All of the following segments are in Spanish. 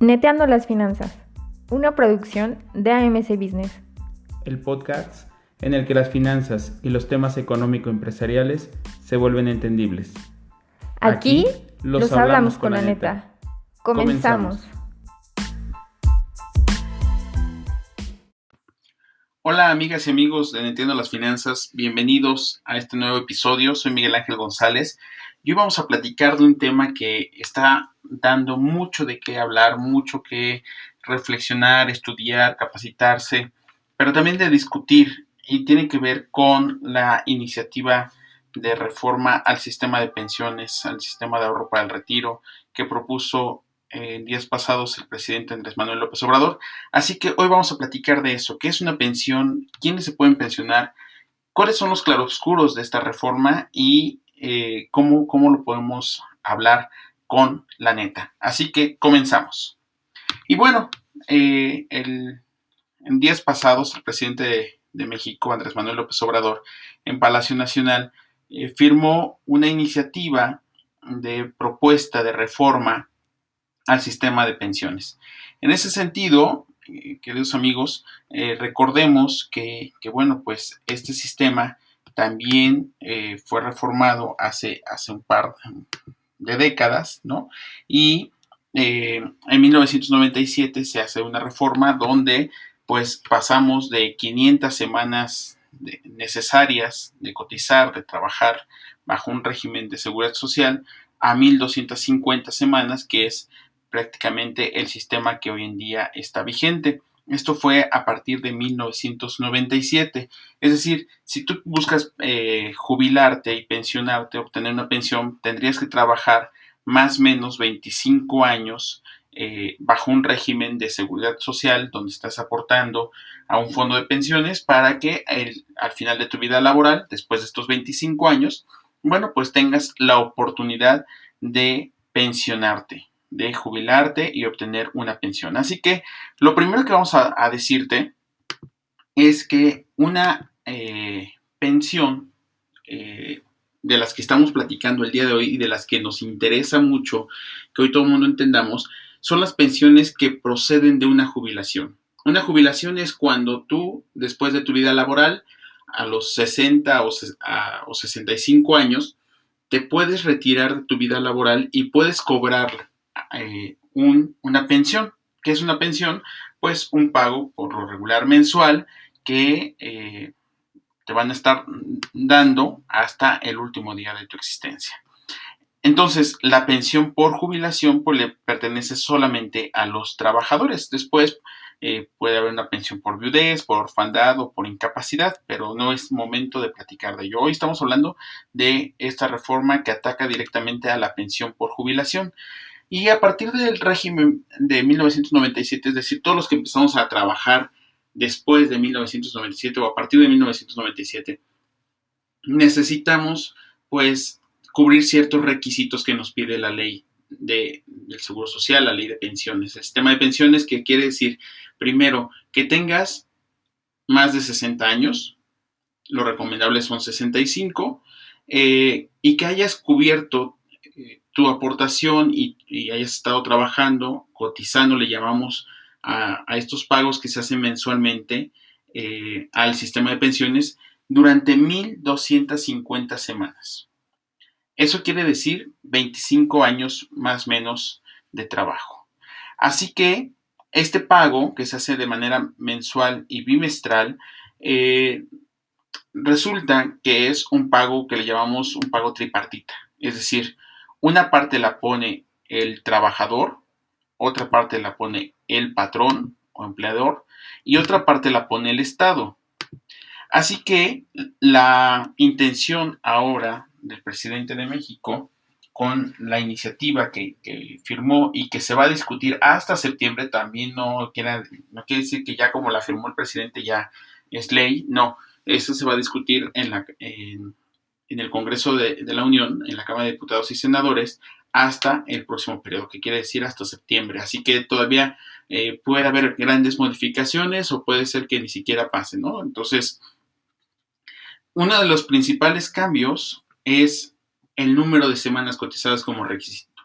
Neteando las Finanzas, una producción de AMC Business. El podcast en el que las finanzas y los temas económico-empresariales se vuelven entendibles. Aquí, los, hablamos, con la neta. Comenzamos. Hola amigas y amigos de Entiendo las Finanzas, bienvenidos a este nuevo episodio. Soy Miguel Ángel González y hoy vamos a platicar de un tema que está dando mucho de qué hablar, mucho que reflexionar, estudiar, capacitarse, pero también de discutir y tiene que ver con la iniciativa de reforma al sistema de pensiones, al sistema de ahorro para el retiro que propuso en días pasados el presidente Andrés Manuel López Obrador. Así que hoy vamos a platicar de eso, qué es una pensión, quiénes se pueden pensionar, cuáles son los claroscuros de esta reforma y eh, cómo, cómo lo podemos hablar con la neta. Así que comenzamos. Y bueno, eh, el, en días pasados el presidente de, México, Andrés Manuel López Obrador, en Palacio Nacional, eh, firmó una iniciativa de propuesta de reforma al sistema de pensiones. En ese sentido, queridos amigos, recordemos que, que, bueno, pues este sistema también fue reformado hace, hace un par de décadas, ¿no? Y eh, en 1997 se hace una reforma donde pues pasamos de 500 semanas necesarias de cotizar, de trabajar bajo un régimen de seguridad social a 1250 semanas, que es prácticamente el sistema que hoy en día está vigente. Esto fue a partir de 1997. Es decir, si tú buscas eh, jubilarte y pensionarte, obtener una pensión, tendrías que trabajar más o menos 25 años eh, bajo un régimen de seguridad social donde estás aportando a un fondo de pensiones para que al final de tu vida laboral, después de estos 25 años, bueno, pues tengas la oportunidad de pensionarte de jubilarte y obtener una pensión. Así que lo primero que vamos a, decirte es que una eh, pensión eh, de las que estamos platicando el día de hoy y de las que nos interesa mucho que hoy todo el mundo entendamos, son las pensiones que proceden de una jubilación. Una jubilación es cuando tú, después de tu vida laboral, a los 60 o, o 65 años, te puedes retirar de tu vida laboral y puedes cobrar eh, una pensión. ¿Qué es una pensión? Pues un pago por lo regular mensual que eh, te van a estar dando hasta el último día de tu existencia. Entonces, la pensión por jubilación pues, le pertenece solamente a los trabajadores. Después eh, puede haber una pensión por viudez, por orfandad o por incapacidad, pero no es momento de platicar de ello. Hoy estamos hablando de esta reforma que ataca directamente a la pensión por jubilación. Y a partir del régimen de 1997, es decir, todos los que empezamos a trabajar después de 1997 o a partir de 1997, necesitamos pues cubrir ciertos requisitos que nos pide la ley de, del Seguro Social, la ley de pensiones. El sistema de pensiones que quiere decir, primero, que tengas más de 60 años, lo recomendable son 65, eh, y que hayas cubierto tu aportación y, hayas estado trabajando, cotizando, le llamamos a, estos pagos que se hacen mensualmente eh, al sistema de pensiones durante 1.250 semanas. Eso quiere decir 25 años más o menos de trabajo. Así que este pago, que se hace de manera mensual y bimestral, eh, resulta que es un pago que le llamamos un pago tripartita. Es decir, una parte la pone el trabajador, otra parte la pone el patrón o empleador y otra parte la pone el Estado. Así que la intención ahora del presidente de México con la iniciativa que, firmó y que se va a discutir hasta septiembre, también no quiere, decir que ya como la firmó el presidente ya es ley, no, eso se va a discutir en la, en el Congreso de, la Unión, en la Cámara de Diputados y Senadores, hasta el próximo periodo, que quiere decir hasta septiembre. Así que todavía eh, puede haber grandes modificaciones o puede ser que ni siquiera pase, ¿no? Entonces, uno de los principales cambios es el número de semanas cotizadas como requisito.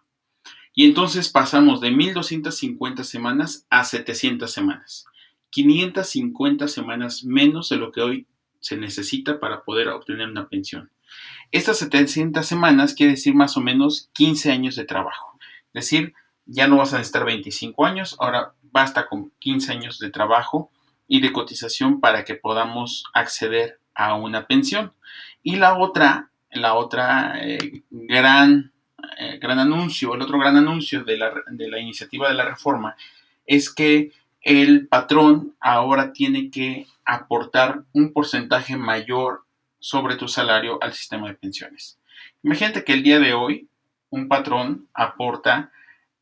Y entonces pasamos de 1250 semanas a 700 semanas. 550 semanas menos de lo que hoy se necesita para poder obtener una pensión. Estas 700 semanas quiere decir más o menos 15 años de trabajo. Es decir, ya no vas a necesitar 25 años, ahora basta con 15 años de trabajo y de cotización para que podamos acceder a una pensión. Y la otra, la otra eh, gran, eh, gran anuncio, el otro gran anuncio de la, de la iniciativa de la reforma es que el patrón ahora tiene que aportar un porcentaje mayor sobre tu salario al sistema de pensiones. Imagínate que el día de hoy un patrón aporta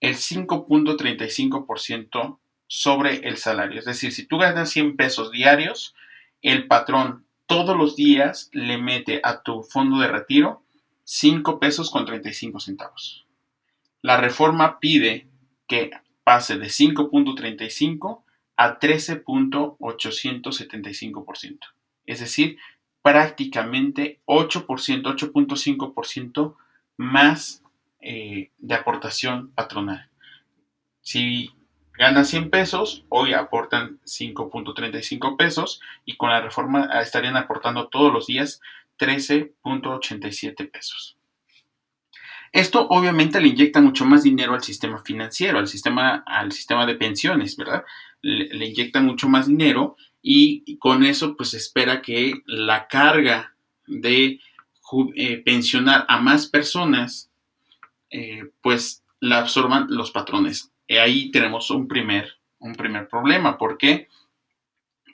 el 5.35% sobre el salario. Es decir, si tú ganas 100 pesos diarios, el patrón todos los días le mete a tu fondo de retiro 5 pesos con 35 centavos. La reforma pide que pase de 5.35 a 13.875%. Es decir, prácticamente 8%, 8.5% más eh, de aportación patronal. Si ganan 100 pesos, hoy aportan 5.35 pesos y con la reforma estarían aportando todos los días 13.87 pesos. Esto obviamente le inyecta mucho más dinero al sistema financiero, al sistema, al sistema de pensiones, ¿verdad? Le, inyecta mucho más dinero y con eso pues espera que la carga de eh, pensionar a más personas eh, pues la absorban los patrones. ahí tenemos un primer, un primer problema. ¿Por qué?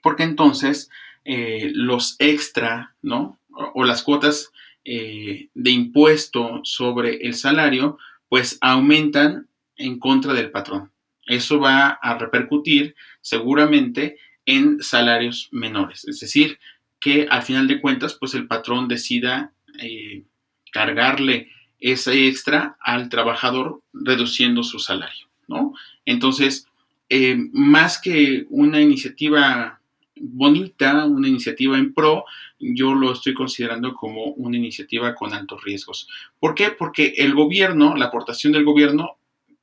Porque entonces eh, los extra, ¿no? O, las cuotas de impuesto sobre el salario, pues aumentan en contra del patrón. Eso va a repercutir seguramente en salarios menores. Es decir, que al final de cuentas, pues el patrón decida eh, cargarle ese extra al trabajador reduciendo su salario, ¿no? Entonces, eh, más que una iniciativa bonita, una iniciativa en pro, yo lo estoy considerando como una iniciativa con altos riesgos. ¿Por qué? Porque el gobierno, la aportación del gobierno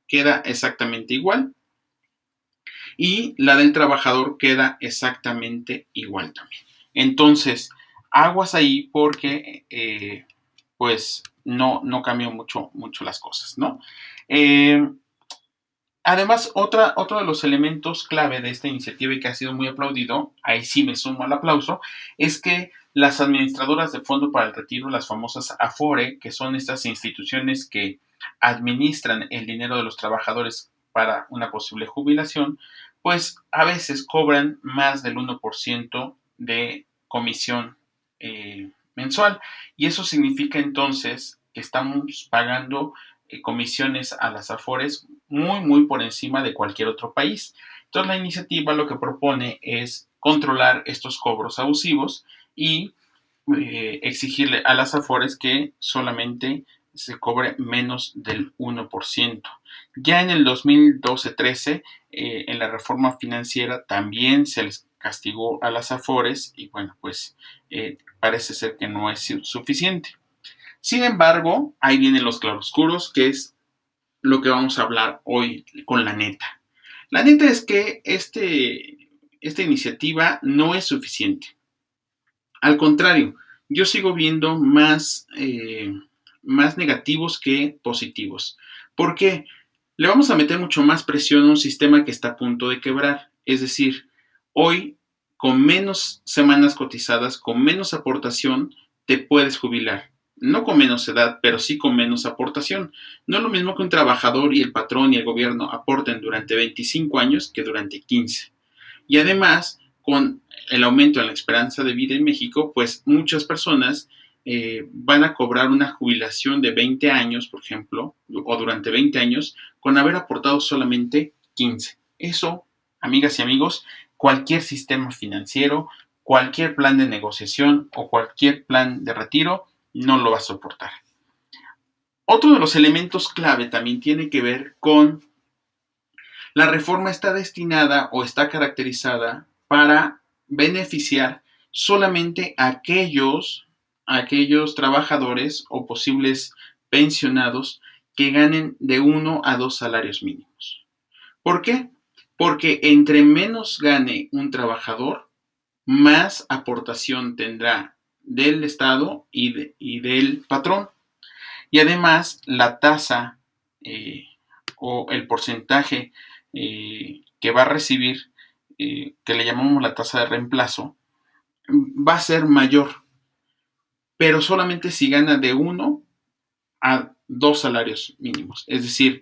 queda exactamente igual y la del trabajador queda exactamente igual también. Entonces, aguas ahí porque eh, pues no, no cambió mucho, mucho las cosas, ¿no? Eh, además, otra, otro de los elementos clave de esta iniciativa y que ha sido muy aplaudido, ahí sí me sumo al aplauso, es que las administradoras de fondo para el retiro, las famosas AFORE, que son estas instituciones que administran el dinero de los trabajadores para una posible jubilación, pues a veces cobran más del 1% de comisión eh, mensual. Y eso significa entonces que estamos pagando eh, comisiones a las AFORES muy, muy por encima de cualquier otro país. Entonces la iniciativa lo que propone es controlar estos cobros abusivos y eh, exigirle a las AFORES que solamente se cobre menos del 1%. Ya en el 2012-13, eh, en la reforma financiera también se les castigó a las AFORES y bueno, pues eh, parece ser que no es suficiente. Sin embargo, ahí vienen los claroscuros, que es lo que vamos a hablar hoy con la neta. La neta es que este, esta iniciativa no es suficiente. Al contrario, yo sigo viendo más eh, más negativos que positivos. ¿Por qué? Le vamos a meter mucho más presión a un sistema que está a punto de quebrar. Es decir, hoy, con menos semanas cotizadas, con menos aportación, te puedes jubilar. No con menos edad, pero sí con menos aportación. No es lo mismo que un trabajador y el patrón y el gobierno aporten durante 25 años que durante 15. Y además, con el aumento en la esperanza de vida en México, pues muchas personas eh, van a cobrar una jubilación de 20 años, por ejemplo, o durante 20 años, con haber aportado solamente 15. Eso, amigas y amigos, cualquier sistema financiero, cualquier plan de negociación o cualquier plan de retiro no lo va a soportar. Otro de los elementos clave también tiene que ver con la reforma está destinada o está caracterizada para beneficiar solamente a aquellos aquellos trabajadores o posibles pensionados que ganen de uno a dos salarios mínimos. ¿Por qué? Porque entre menos gane un trabajador, más aportación tendrá del Estado y, del patrón. Y además, la tasa eh, o el porcentaje eh, que va a recibir, eh, que le llamamos la tasa de reemplazo, va a ser mayor, pero solamente si gana de uno a dos salarios mínimos. Es decir,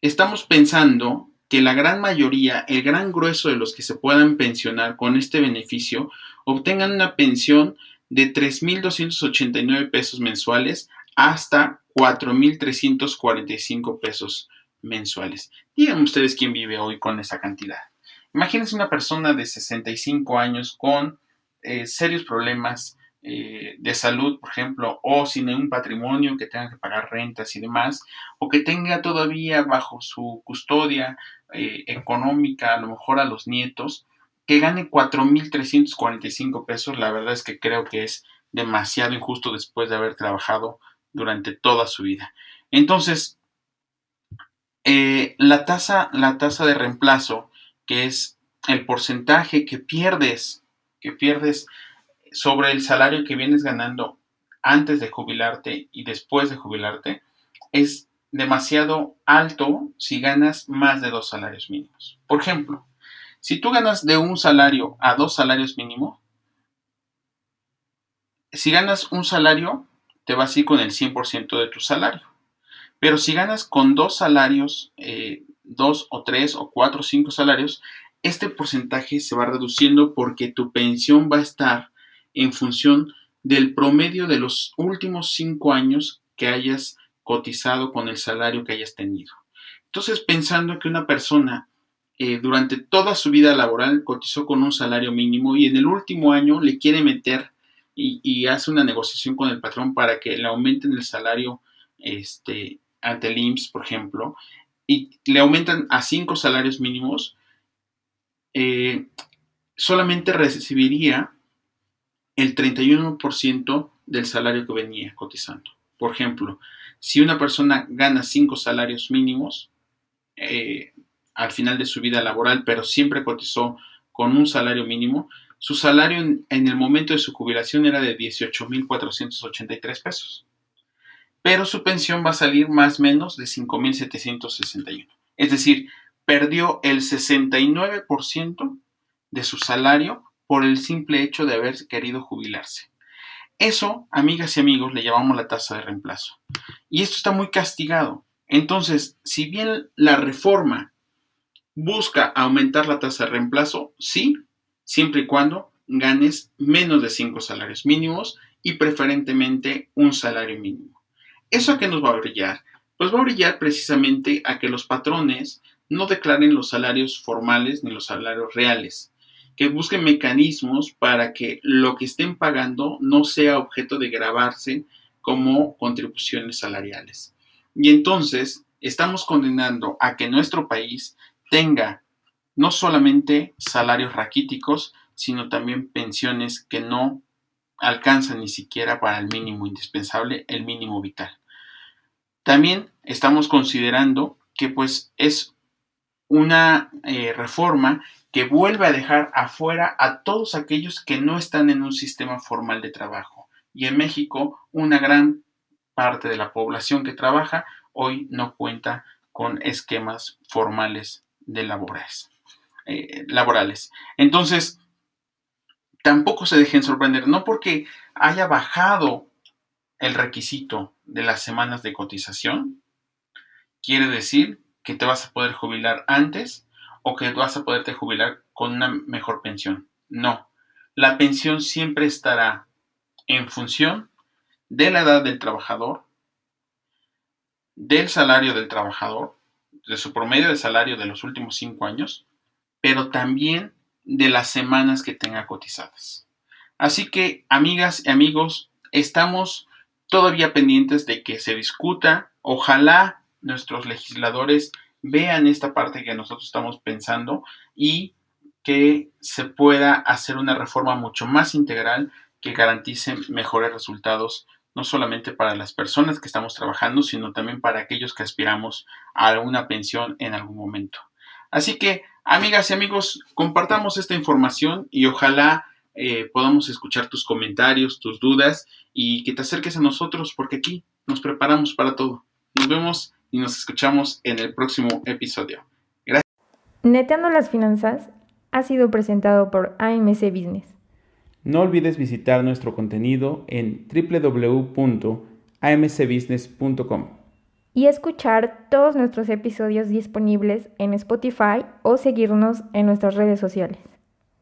estamos pensando que la gran mayoría, el gran grueso de los que se puedan pensionar con este beneficio, obtengan una pensión de 3.289 pesos mensuales hasta 4.345 pesos mensuales. Díganme ustedes quién vive hoy con esa cantidad. Imagínense una persona de 65 años con eh, serios problemas eh, de salud, por ejemplo, o sin un patrimonio que tenga que pagar rentas y demás, o que tenga todavía bajo su custodia eh, económica, a lo mejor a los nietos, que gane 4.345 pesos, la verdad es que creo que es demasiado injusto después de haber trabajado durante toda su vida. Entonces, eh, la, tasa, la tasa de reemplazo, que es el porcentaje que pierdes, que pierdes sobre el salario que vienes ganando antes de jubilarte y después de jubilarte, es demasiado alto si ganas más de dos salarios mínimos. Por ejemplo, si tú ganas de un salario a dos salarios mínimos, si ganas un salario, te vas a ir con el 100% de tu salario. Pero si ganas con dos salarios, eh, dos o tres o cuatro o cinco salarios, este porcentaje se va reduciendo porque tu pensión va a estar en función del promedio de los últimos cinco años que hayas cotizado con el salario que hayas tenido. Entonces, pensando que una persona eh, durante toda su vida laboral cotizó con un salario mínimo y en el último año le quiere meter y, hace una negociación con el patrón para que le aumenten el salario este, ante el IMSS, por ejemplo, y le aumentan a cinco salarios mínimos, eh, solamente recibiría el 31% del salario que venía cotizando. Por ejemplo, si una persona gana cinco salarios mínimos eh, al final de su vida laboral, pero siempre cotizó con un salario mínimo, su salario en, el momento de su jubilación era de 18.483 pesos. Pero su pensión va a salir más o menos de 5.761. Es decir, perdió el 69% de su salario por el simple hecho de haber querido jubilarse. Eso, amigas y amigos, le llamamos la tasa de reemplazo. Y esto está muy castigado. Entonces, si bien la reforma busca aumentar la tasa de reemplazo, sí, siempre y cuando ganes menos de 5 salarios mínimos y preferentemente un salario mínimo. ¿Eso a qué nos va a brillar? Pues va a brillar precisamente a que los patrones no declaren los salarios formales ni los salarios reales, que busquen mecanismos para que lo que estén pagando no sea objeto de grabarse como contribuciones salariales. Y entonces estamos condenando a que nuestro país tenga no solamente salarios raquíticos, sino también pensiones que no alcanzan ni siquiera para el mínimo indispensable, el mínimo vital. También estamos considerando que pues es una eh, reforma que vuelve a dejar afuera a todos aquellos que no están en un sistema formal de trabajo. Y en México, una gran parte de la población que trabaja hoy no cuenta con esquemas formales de labores. Eh, laborales. Entonces, tampoco se dejen sorprender, no porque haya bajado el requisito de las semanas de cotización, quiere decir que te vas a poder jubilar antes o que vas a poderte jubilar con una mejor pensión. No, la pensión siempre estará en función de la edad del trabajador, del salario del trabajador, de su promedio de salario de los últimos cinco años pero también de las semanas que tenga cotizadas. Así que, amigas y amigos, estamos todavía pendientes de que se discuta. Ojalá nuestros legisladores vean esta parte que nosotros estamos pensando y que se pueda hacer una reforma mucho más integral que garantice mejores resultados no solamente para las personas que estamos trabajando, sino también para aquellos que aspiramos a alguna pensión en algún momento. Así que, amigas y amigos, compartamos esta información y ojalá eh, podamos escuchar tus comentarios, tus dudas y que te acerques a nosotros porque aquí nos preparamos para todo. Nos vemos y nos escuchamos en el próximo episodio. Gracias. Neteando las finanzas ha sido presentado por AMC Business. No olvides visitar nuestro contenido en www.amcbusiness.com y escuchar todos nuestros episodios disponibles en Spotify o seguirnos en nuestras redes sociales.